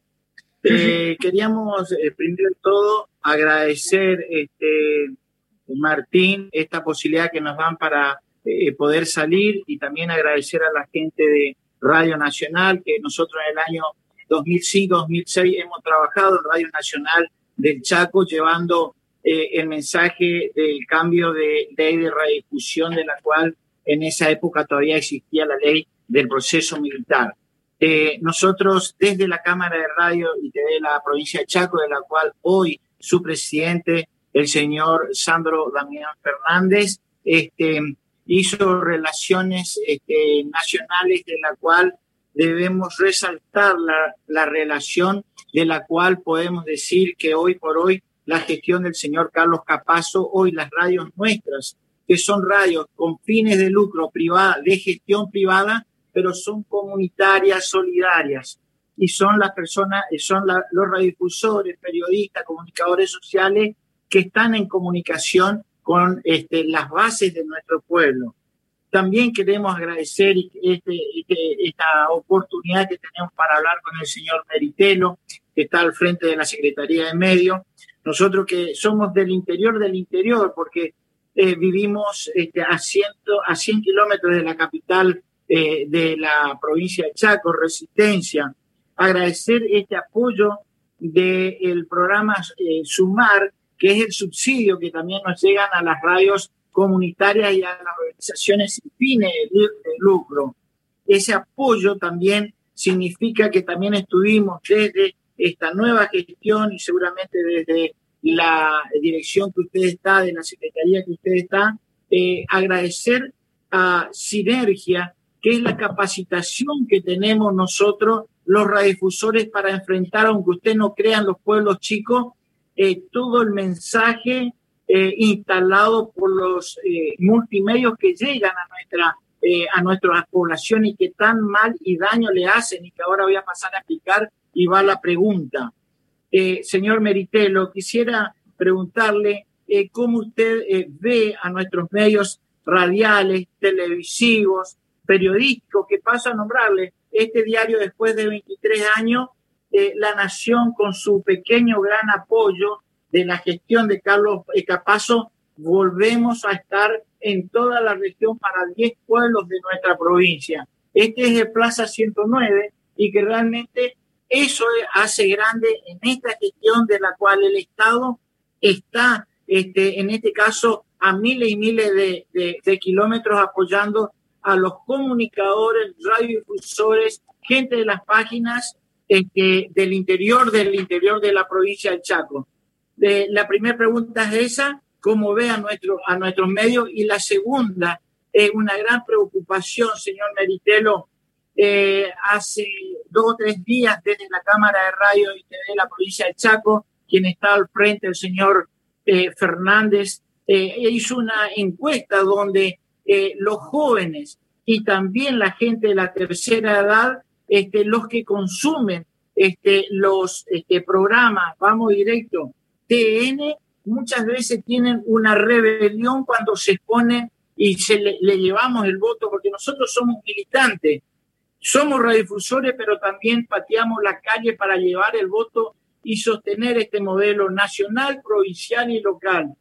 Eh, queríamos, primero de todo, agradecer este, Martín, esta posibilidad que nos dan para eh, poder salir y también agradecer a la gente de Radio Nacional, que nosotros en el año 2005-2006 hemos trabajado en Radio Nacional del Chaco llevando eh, el mensaje del cambio de ley de radiodifusión de la cual en esa época todavía existía la ley del proceso militar. Eh, nosotros desde la Cámara de Radio y de la provincia de Chaco, de la cual hoy su presidente el señor Sandro Damián Fernández, este, hizo relaciones este, nacionales de la cual debemos resaltar la, la, relación de la cual podemos decir que hoy por hoy la gestión del señor Carlos Capazo, hoy las radios nuestras, que son radios con fines de lucro privada, de gestión privada, pero son comunitarias, solidarias, y son las personas, son los radiodifusores, periodistas, comunicadores sociales que están en comunicación con este, las bases de nuestro pueblo. También queremos agradecer este, este, esta oportunidad que tenemos para hablar con el señor Meritelo, que está al frente de la Secretaría de Medio. Nosotros que somos del interior del interior, porque eh, vivimos este, a, ciento, a 100 kilómetros de la capital eh, de la provincia de Chaco, Resistencia. Agradecer este apoyo del programa eh, Sumar, que es el subsidio que también nos llegan a las radios comunitarias y a las organizaciones sin fines de lucro. Ese apoyo también significa que también estuvimos desde esta nueva gestión y seguramente desde la dirección que usted está, de la secretaría que usted está, eh, agradecer a Sinergia, que es la capacitación que tenemos nosotros, los radiodifusores, para enfrentar, aunque usted no crean los pueblos chicos, eh, todo el mensaje eh, instalado por los eh, multimedios que llegan a nuestra, a población y que tan mal y daño le hacen y que ahora voy a pasar a explicar y va la pregunta. señor Meritelo, quisiera preguntarle cómo usted ve a nuestros medios radiales, televisivos, periodísticos, que paso a nombrarle este diario después de 23 años la nación con su pequeño gran apoyo de la gestión de Carlos Capazo, volvemos a estar en toda la región para 10 pueblos de nuestra provincia. Este es el Plaza 109 y que realmente eso hace grande en esta gestión de la cual el Estado está, este, en este caso, a miles y miles de, de kilómetros apoyando a los comunicadores, radiodifusores, gente de las páginas este, del interior, del interior de la provincia del Chaco. De, la primera pregunta es esa, cómo ve a, nuestro, a nuestros medios, y la segunda es una gran preocupación, señor Meritelo, eh, hace dos o tres días desde la Cámara de Radio y TV de la provincia del Chaco, quien está al frente, el señor eh, Fernández, eh, hizo una encuesta donde los jóvenes y también la gente de la tercera edad este, los que consumen este, los este, programas, vamos directo, TN, muchas veces tienen una rebelión cuando se exponen y se le, llevamos el voto, porque nosotros somos militantes, somos radiodifusores, pero también pateamos la calle para llevar el voto y sostener este modelo nacional, provincial y local.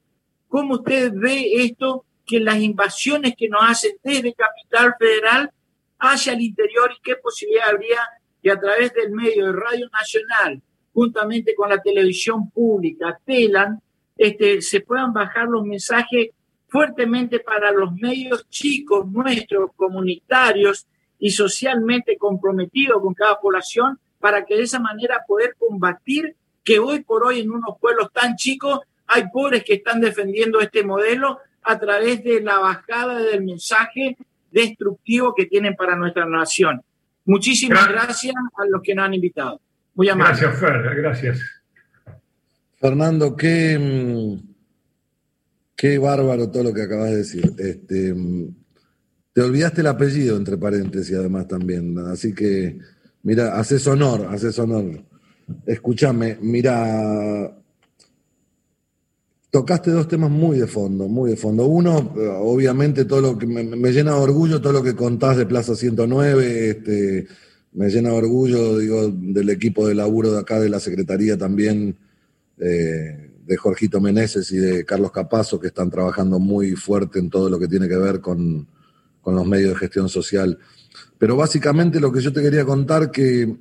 ¿Cómo usted ve esto, que las invasiones que nos hacen desde Capital Federal hacia el interior y qué posibilidad habría que a través del medio de Radio Nacional, juntamente con la televisión pública, TELAN, este, se puedan bajar los mensajes fuertemente para los medios chicos nuestros, comunitarios y socialmente comprometidos con cada población, para que de esa manera poder combatir que hoy por hoy en unos pueblos tan chicos hay pobres que están defendiendo este modelo a través de la bajada del mensaje destructivo que tienen para nuestra nación. Muchísimas gracias, a los que nos han invitado. Muy amable. Gracias, Fer, gracias. Fernando, qué, mm, qué bárbaro todo lo que acabas de decir. Este, mm, te olvidaste el apellido, entre paréntesis, además también. Así que, mira, haces honor, haces honor. Escúchame, mira, tocaste dos temas muy de fondo, muy de fondo. Uno, obviamente, todo lo que me, llena de orgullo, todo lo que contás de Plaza 109, este, me llena de orgullo, digo, del equipo de laburo de acá de la Secretaría también, eh, de Jorgito Meneses y de Carlos Capazo, que están trabajando muy fuerte en todo lo que tiene que ver con, con los medios de gestión social. Pero básicamente lo que yo te quería contar, que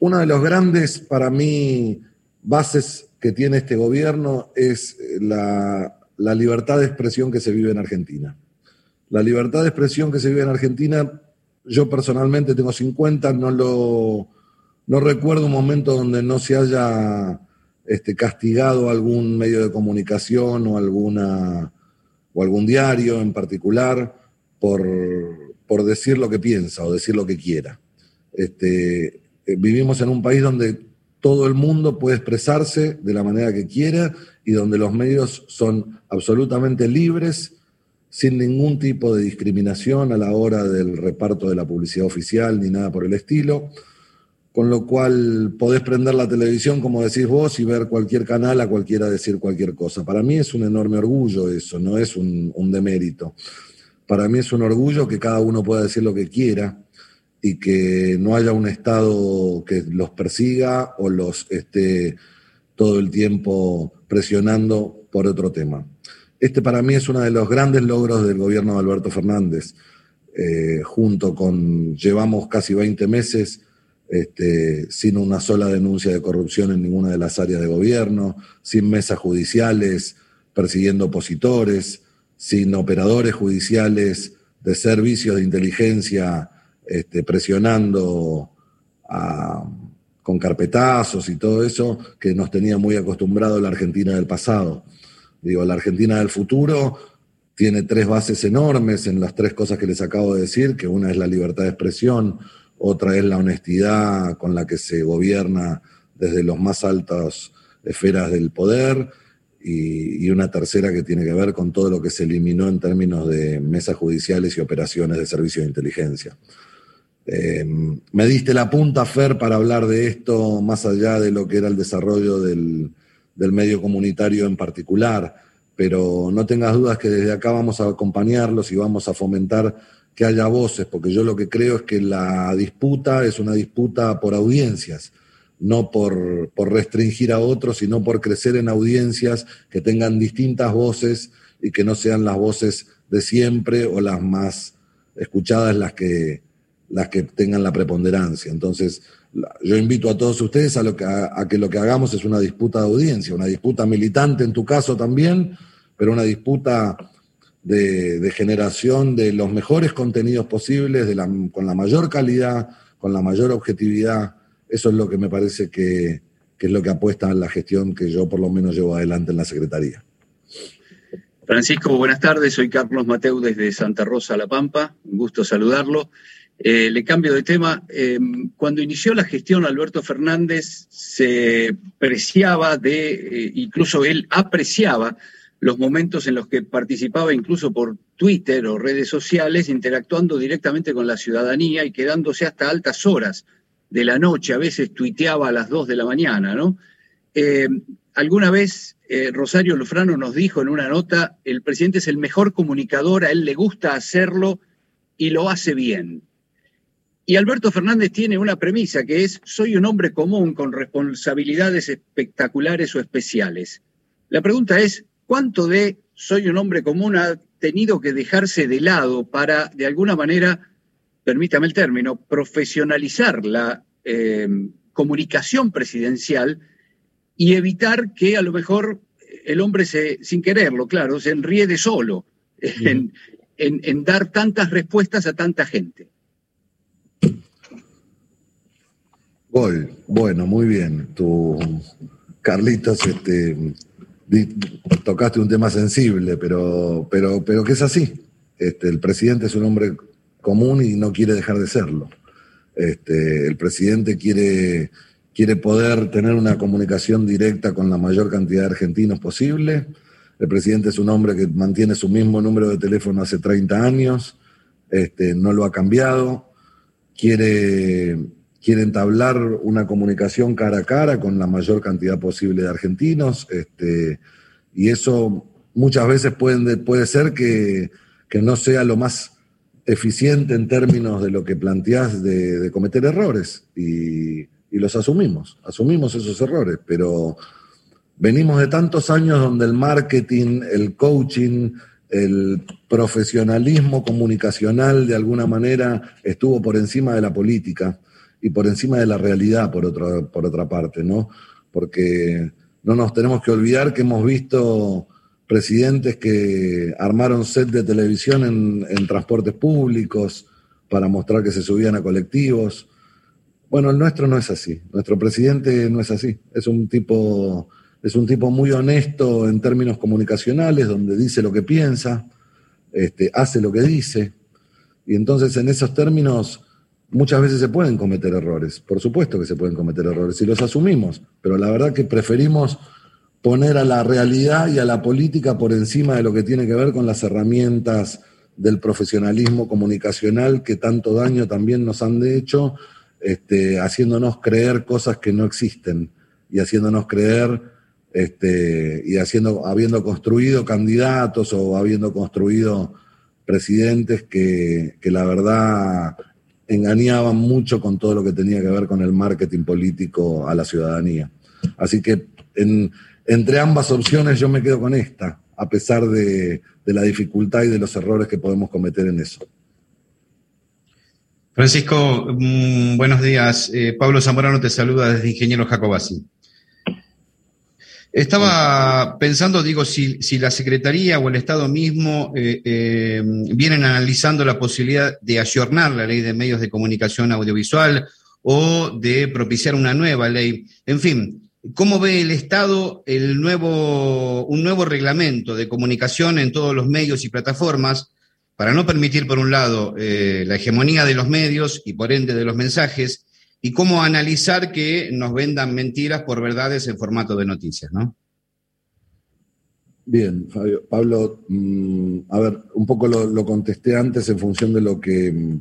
una de los grandes, para mí, bases que tiene este gobierno es eh, la, libertad de expresión que se vive en Argentina. La libertad de expresión que se vive en Argentina, yo personalmente tengo 50, no lo no recuerdo un momento donde no se haya este, castigado algún medio de comunicación o alguna o algún diario en particular por, por decir lo que piensa o decir lo que quiera. Este, eh, vivimos en un país donde todo el mundo puede expresarse de la manera que quiera y donde los medios son absolutamente libres, sin ningún tipo de discriminación a la hora del reparto de la publicidad oficial ni nada por el estilo. Con lo cual podés prender la televisión, como decís vos, y ver cualquier canal a cualquiera decir cualquier cosa. Para mí es un enorme orgullo eso, no es un, un demérito. Para mí es un orgullo que cada uno pueda decir lo que quiera y que no haya un Estado que los persiga o los esté todo el tiempo presionando por otro tema. Este para mí es uno de los grandes logros del gobierno de Alberto Fernández, eh, junto con, llevamos casi 20 meses este, sin una sola denuncia de corrupción en ninguna de las áreas de gobierno, sin mesas judiciales persiguiendo opositores, sin operadores judiciales de servicios de inteligencia este, presionando con carpetazos y todo eso, que nos tenía muy acostumbrado la Argentina del pasado. Digo, la Argentina del futuro tiene tres bases enormes en las tres cosas que les acabo de decir, que una es la libertad de expresión, otra es la honestidad con la que se gobierna desde los más altas esferas del poder, y, una tercera que tiene que ver con todo lo que se eliminó en términos de mesas judiciales y operaciones de servicio de inteligencia. Eh, me diste la punta, Fer, para hablar de esto más allá de lo que era el desarrollo del, medio comunitario en particular, pero no tengas dudas que desde acá vamos a acompañarlos y vamos a fomentar que haya voces, porque yo lo que creo es que la disputa es una disputa por audiencias, no por, por restringir a otros, sino por crecer en audiencias que tengan distintas voces y que no sean las voces de siempre o las más escuchadas las que, las que tengan la preponderancia. Entonces, yo invito a todos ustedes a, lo que, a, que lo que hagamos es una disputa de audiencia, una disputa militante en tu caso también, pero una disputa de, generación de los mejores contenidos posibles, con la mayor calidad, con la mayor objetividad. Eso es lo que me parece que, que es lo que apuesta en la gestión que yo por lo menos llevo adelante en la Secretaría. Francisco, buenas tardes. Soy Carlos Mateu desde Santa Rosa, La Pampa. Un gusto saludarlo. Eh, le cambio de tema. Em, cuando inició la gestión Alberto Fernández se preciaba de, eh, incluso él apreciaba los momentos en los que participaba incluso por Twitter o redes sociales, interactuando directamente con la ciudadanía y quedándose hasta altas horas de la noche, a veces tuiteaba a las 2 de la mañana, ¿no? Em, alguna vez eh, Rosario Lufrano nos dijo en una nota, el presidente es el mejor comunicador, a él le gusta hacerlo y lo hace bien. Y Alberto Fernández tiene una premisa que es, soy un hombre común con responsabilidades espectaculares o especiales. La pregunta es, ¿cuánto de soy un hombre común ha tenido que dejarse de lado para, de alguna manera, permítame el término, profesionalizar la eh, comunicación presidencial y evitar que a lo mejor el hombre se, sin quererlo, claro, se enriede solo en, en dar tantas respuestas a tanta gente? Gol, bueno, muy bien. Tú, Carlitos, este, tocaste un tema sensible, pero, pero, pero que es así. Este, el presidente es un hombre común y no quiere dejar de serlo. Este, el presidente quiere, quiere poder tener una comunicación directa con la mayor cantidad de argentinos posible. El presidente es un hombre que mantiene su mismo número de teléfono hace 30 años, este, no lo ha cambiado, quiere quiere entablar una comunicación cara a cara con la mayor cantidad posible de argentinos, este, y eso muchas veces puede, ser que, no sea lo más eficiente en términos de lo que planteás de, cometer errores, y, los asumimos, asumimos esos errores, pero venimos de tantos años donde el marketing, el coaching, el profesionalismo comunicacional de alguna manera estuvo por encima de la política y por encima de la realidad, por otra, por otra parte, ¿no? Porque no nos tenemos que olvidar que hemos visto presidentes que armaron set de televisión en, transportes públicos para mostrar que se subían a colectivos. Bueno, el nuestro no es así. Nuestro presidente no es así. Es un tipo, es un tipo muy honesto en términos comunicacionales, donde dice lo que piensa, este, hace lo que dice. Y entonces en esos términos Muchas veces se pueden cometer errores, por supuesto que se pueden cometer errores, y los asumimos, pero la verdad que preferimos poner a la realidad y a la política por encima de lo que tiene que ver con las herramientas del profesionalismo comunicacional que tanto daño también nos han hecho, este, haciéndonos creer cosas que no existen y haciéndonos creer este, y haciendo, habiendo construido candidatos o habiendo construido presidentes que, que la verdad engañaban mucho con todo lo que tenía que ver con el marketing político a la ciudadanía. Así que entre ambas opciones yo me quedo con esta, a pesar de, la dificultad y de los errores que podemos cometer en eso. Francisco, mm, buenos días. Eh, Pablo Zamorano te saluda desde Ingeniero Jacobasi. Estaba pensando, digo, si, la Secretaría o el Estado mismo eh, eh, vienen analizando la posibilidad de ayornar la ley de medios de comunicación audiovisual o de propiciar una nueva ley. En fin, ¿cómo ve el Estado el nuevo, un nuevo reglamento de comunicación en todos los medios y plataformas para no permitir, por un lado, eh, la hegemonía de los medios y por ende de los mensajes y cómo analizar que nos vendan mentiras por verdades en formato de noticias, ¿no? Bien, Fabio. Pablo, mm, a ver, un poco lo, contesté antes en función de lo que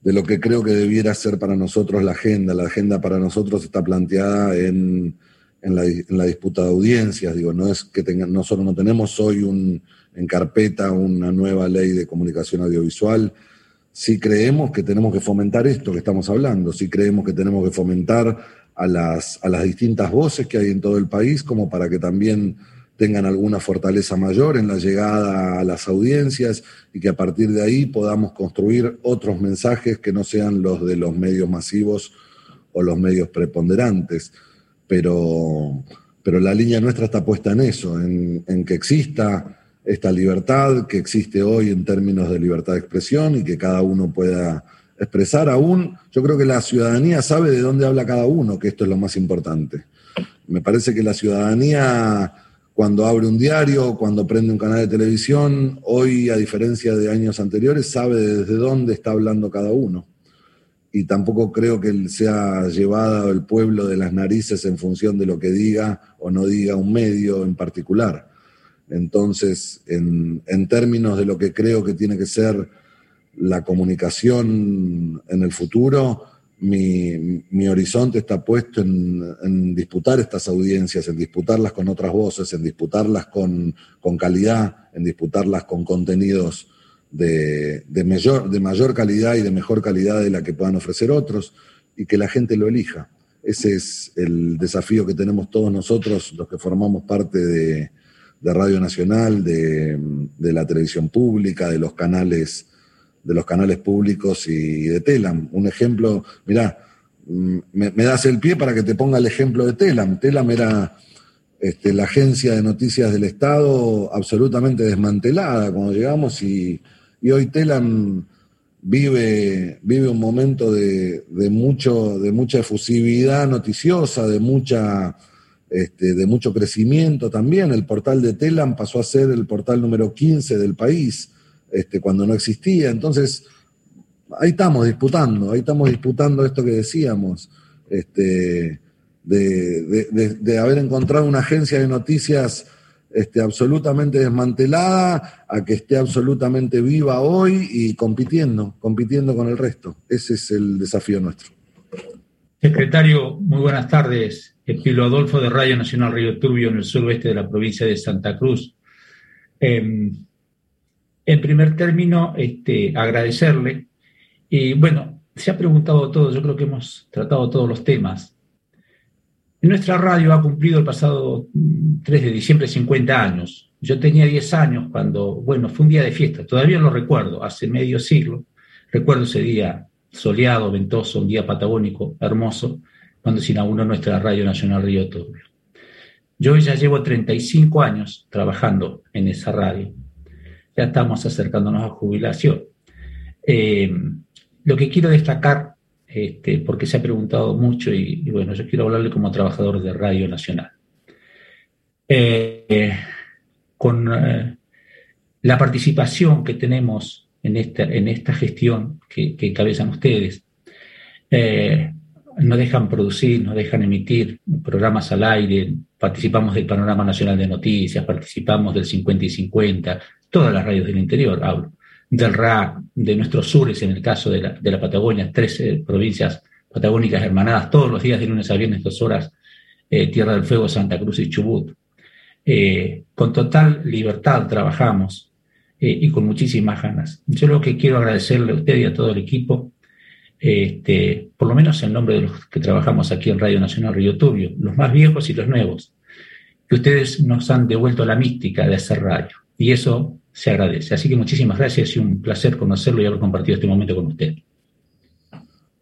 de lo que creo que debiera ser para nosotros la agenda. La agenda para nosotros está planteada en, la, disputa de audiencias. Digo, no es que tengan, nosotros no tenemos hoy un, en carpeta una nueva ley de comunicación audiovisual si creemos que tenemos que fomentar esto que estamos hablando, si creemos que tenemos que fomentar a las, a las distintas voces que hay en todo el país, como para que también tengan alguna fortaleza mayor en la llegada a las audiencias y que a partir de ahí podamos construir otros mensajes que no sean los de los medios masivos o los medios preponderantes. Pero, pero la línea nuestra está puesta en eso, en, en que exista esta libertad que existe hoy en términos de libertad de expresión y que cada uno pueda expresar aún. Yo creo que la ciudadanía sabe de dónde habla cada uno, que esto es lo más importante. Me parece que la ciudadanía cuando abre un diario, cuando prende un canal de televisión, hoy, a diferencia de años anteriores, sabe desde dónde está hablando cada uno. Y tampoco creo que sea llevado el pueblo de las narices en función de lo que diga o no diga un medio en particular. Entonces, en, términos de lo que creo que tiene que ser la comunicación en el futuro, mi, horizonte está puesto en, disputar estas audiencias, en disputarlas con otras voces, en disputarlas con, calidad, en disputarlas con contenidos de, mayor, de mayor calidad y de mejor calidad de la que puedan ofrecer otros, y que la gente lo elija. Ese es el desafío que tenemos todos nosotros, los que formamos parte de, Radio Nacional, de, la televisión pública, de los canales, de los canales públicos y de Telam. Un ejemplo, mirá, mm, me, das el pie para que te ponga el ejemplo de Telam. Telam era este, la agencia de noticias del Estado absolutamente desmantelada cuando llegamos y, y hoy Telam vive, vive un momento de, mucho, de mucha efusividad noticiosa, de, mucha, este, de mucho crecimiento también. El portal de Telam pasó a ser el portal número 15 del país este, cuando no existía. Entonces, ahí estamos disputando, ahí estamos disputando esto que decíamos, este, de, de haber encontrado una agencia de noticias esté absolutamente desmantelada a que esté absolutamente viva hoy y compitiendo, compitiendo con el resto. Ese es el desafío nuestro. Secretario, muy buenas tardes. Pilo Adolfo de Radio Nacional Río Turbio en el suroeste de la provincia de Santa Cruz. Em, en primer término, este, agradecerle. Y bueno, se ha preguntado todo, yo creo que hemos tratado todos los temas. Nuestra radio ha cumplido el pasado 3 mm, de diciembre 50 años. Yo tenía 10 años cuando, bueno, fue un día de fiesta, todavía lo recuerdo, hace medio siglo. Recuerdo ese día soleado, ventoso, un día patagónico, hermoso, cuando se inauguró nuestra Radio Nacional Río Turbio. Yo ya llevo 35 años trabajando en esa radio. Ya estamos acercándonos a jubilación. Eh, lo que quiero destacar este, porque se ha preguntado mucho y, bueno, yo quiero hablarle como trabajador de Radio Nacional. Eh, con eh, la participación que tenemos en esta, en esta gestión que, encabezan ustedes, nos dejan producir, nos dejan emitir programas al aire, participamos del Panorama Nacional de Noticias, participamos del 50 y 50, todas las radios del interior hablo del RAC, de nuestros sures, en el caso de la, Patagonia, 13 provincias patagónicas hermanadas, todos los días de lunes a viernes, dos horas, eh, Tierra del Fuego, Santa Cruz y Chubut. Eh, con total libertad trabajamos eh, y con muchísimas ganas. Yo lo que quiero agradecerle a usted y a todo el equipo, este, por lo menos en nombre de los que trabajamos aquí en Radio Nacional Río Tubio, los más viejos y los nuevos, que ustedes nos han devuelto la mística de hacer radio. Y eso se agradece. Así que muchísimas gracias y un placer conocerlo y haber compartido este momento con usted.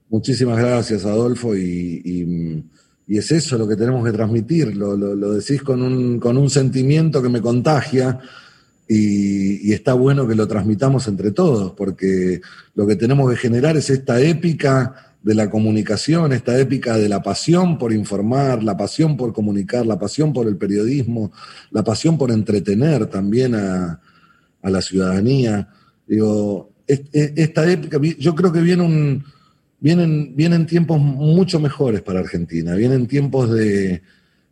Muchísimas gracias, Adolfo, y, es eso lo que tenemos que transmitir, lo, decís con un, con un, sentimiento que me contagia y, está bueno que lo transmitamos entre todos, porque lo que tenemos que generar es esta épica de la comunicación, esta épica de la pasión por informar, la pasión por comunicar, la pasión por el periodismo, la pasión por entretener también a, la ciudadanía. Digo, esta época, yo creo que viene un, vienen tiempos mucho mejores para Argentina, vienen tiempos de,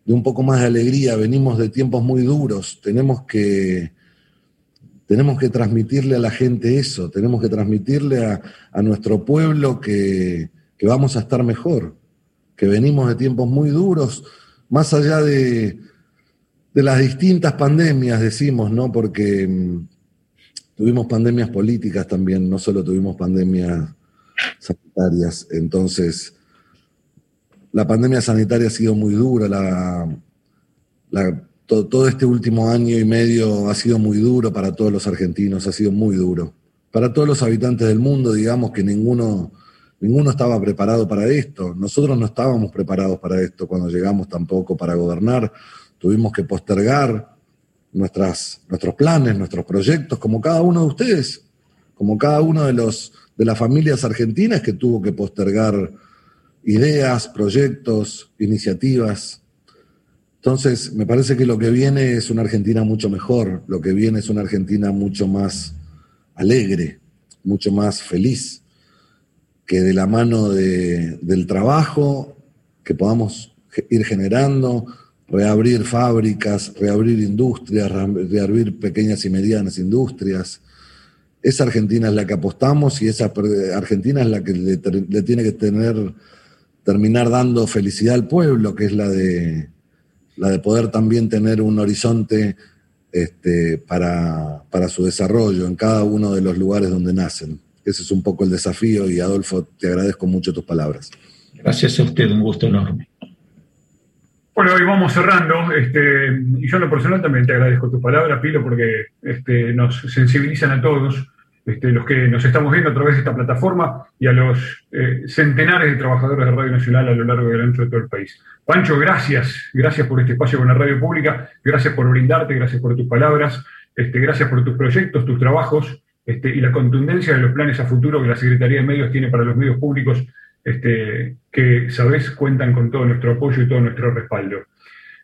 un poco más de alegría, venimos de tiempos muy duros, tenemos que, tenemos que transmitirle a la gente eso, tenemos que transmitirle a, nuestro pueblo que, que, vamos a estar mejor, que venimos de tiempos muy duros, más allá de, de las distintas pandemias, decimos, ¿no? Porque Tuvimos pandemias políticas también, no solo tuvimos pandemias sanitarias. Entonces, la pandemia sanitaria ha sido muy dura, la, todo, este último año y medio ha sido muy duro para todos los argentinos, ha sido muy duro. Para todos los habitantes del mundo, digamos que ninguno, ninguno estaba preparado para esto. Nosotros no estábamos preparados para esto cuando llegamos tampoco para gobernar. Tuvimos que postergar nuestras, nuestros planes, nuestros proyectos, como cada uno de ustedes, como cada uno de, los, de las familias argentinas que tuvo que postergar ideas, proyectos, iniciativas. Entonces, me parece que lo que viene es una Argentina mucho mejor, lo que viene es una Argentina mucho más alegre, mucho más feliz, que de la mano de, del trabajo que podamos ir generando, reabrir fábricas, reabrir industrias, reabrir pequeñas y medianas industrias. Esa Argentina es la que apostamos y esa Argentina es la que le, tiene que tener, terminar dando felicidad al pueblo, que es la de, la de poder también tener un horizonte este, para, para su desarrollo en cada uno de los lugares donde nacen. Ese es un poco el desafío y Adolfo, te agradezco mucho tus palabras. Gracias a usted, un gusto enorme. Bueno, hoy vamos cerrando, este, y yo en lo personal también te agradezco tus palabras, Pilo, porque este, nos sensibilizan a todos, este, los que nos estamos viendo a través de esta plataforma y a los eh, centenares de trabajadores de Radio Nacional a lo largo y ancho de todo el país. Pancho, gracias, gracias por este espacio con la radio pública, gracias por brindarte, gracias por tus palabras, este, gracias por tus proyectos, tus trabajos este, y la contundencia de los planes a futuro que la Secretaría de Medios tiene para los medios públicos, que, sabes, cuentan con todo nuestro apoyo y todo nuestro respaldo.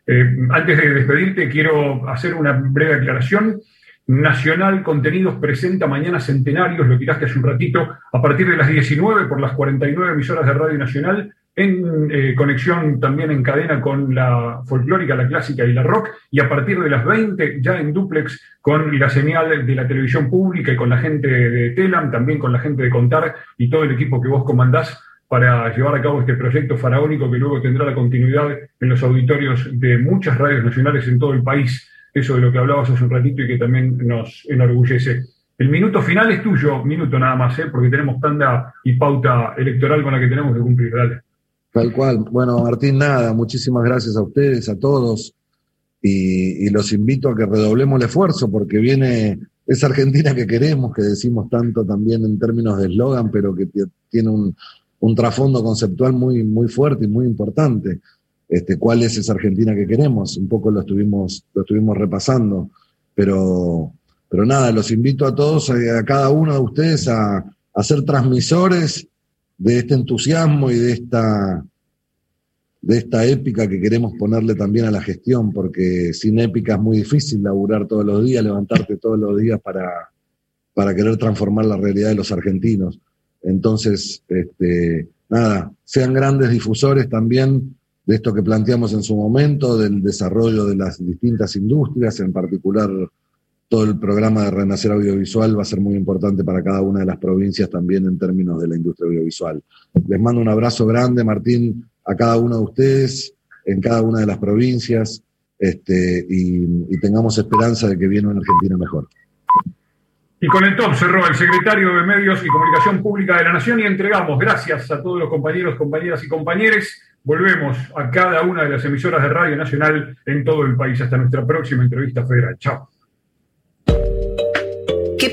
Eh, antes de despedirte, quiero hacer una breve aclaración. Nacional Contenidos presenta mañana Centenarios, lo tiraste hace un ratito, a partir de las 19 por las 49 emisoras de Radio Nacional, en eh, conexión también en cadena con la folclórica, la clásica y la rock, y a partir de las 20 ya en duplex con la señal de la televisión pública y con la gente de Telam, también con la gente de Contar y todo el equipo que vos comandás para llevar a cabo este proyecto faraónico que luego tendrá la continuidad en los auditorios de muchas radios nacionales en todo el país. Eso de lo que hablabas hace un ratito y que también nos enorgullece. El minuto final es tuyo, minuto nada más, ¿eh? porque tenemos tanda y pauta electoral con la que tenemos que cumplir. Dale. Tal cual. Bueno, Martín, nada, muchísimas gracias a ustedes, a todos, y, los invito a que redoblemos el esfuerzo, porque viene esa Argentina que queremos, que decimos tanto también en términos de eslogan, pero que tiene un, un, trasfondo conceptual muy, muy fuerte y muy importante. Este, ¿Cuál es esa Argentina que queremos? Un poco lo estuvimos, lo estuvimos repasando, pero, pero nada, los invito a todos, a, cada uno de ustedes a, a ser transmisores de este entusiasmo y de esta, de esta épica que queremos ponerle también a la gestión, porque sin épica es muy difícil laburar todos los días, levantarte todos los días para, para querer transformar la realidad de los argentinos. Entonces, este, nada, sean grandes difusores también de esto que planteamos en su momento, del desarrollo de las distintas industrias, en particular todo el programa de Renacer Audiovisual va a ser muy importante para cada una de las provincias también en términos de la industria audiovisual. Les mando un abrazo grande, Martín, a cada uno de ustedes, en cada una de las provincias, este, y, tengamos esperanza de que viene una Argentina mejor. Y con el top cerró el secretario de Medios y Comunicación Pública de la Nación y entregamos, gracias a todos los compañeros, compañeras y compañeros, Volvemos a cada una de las emisoras de Radio Nacional en todo el país. Hasta nuestra próxima entrevista federal. Chao.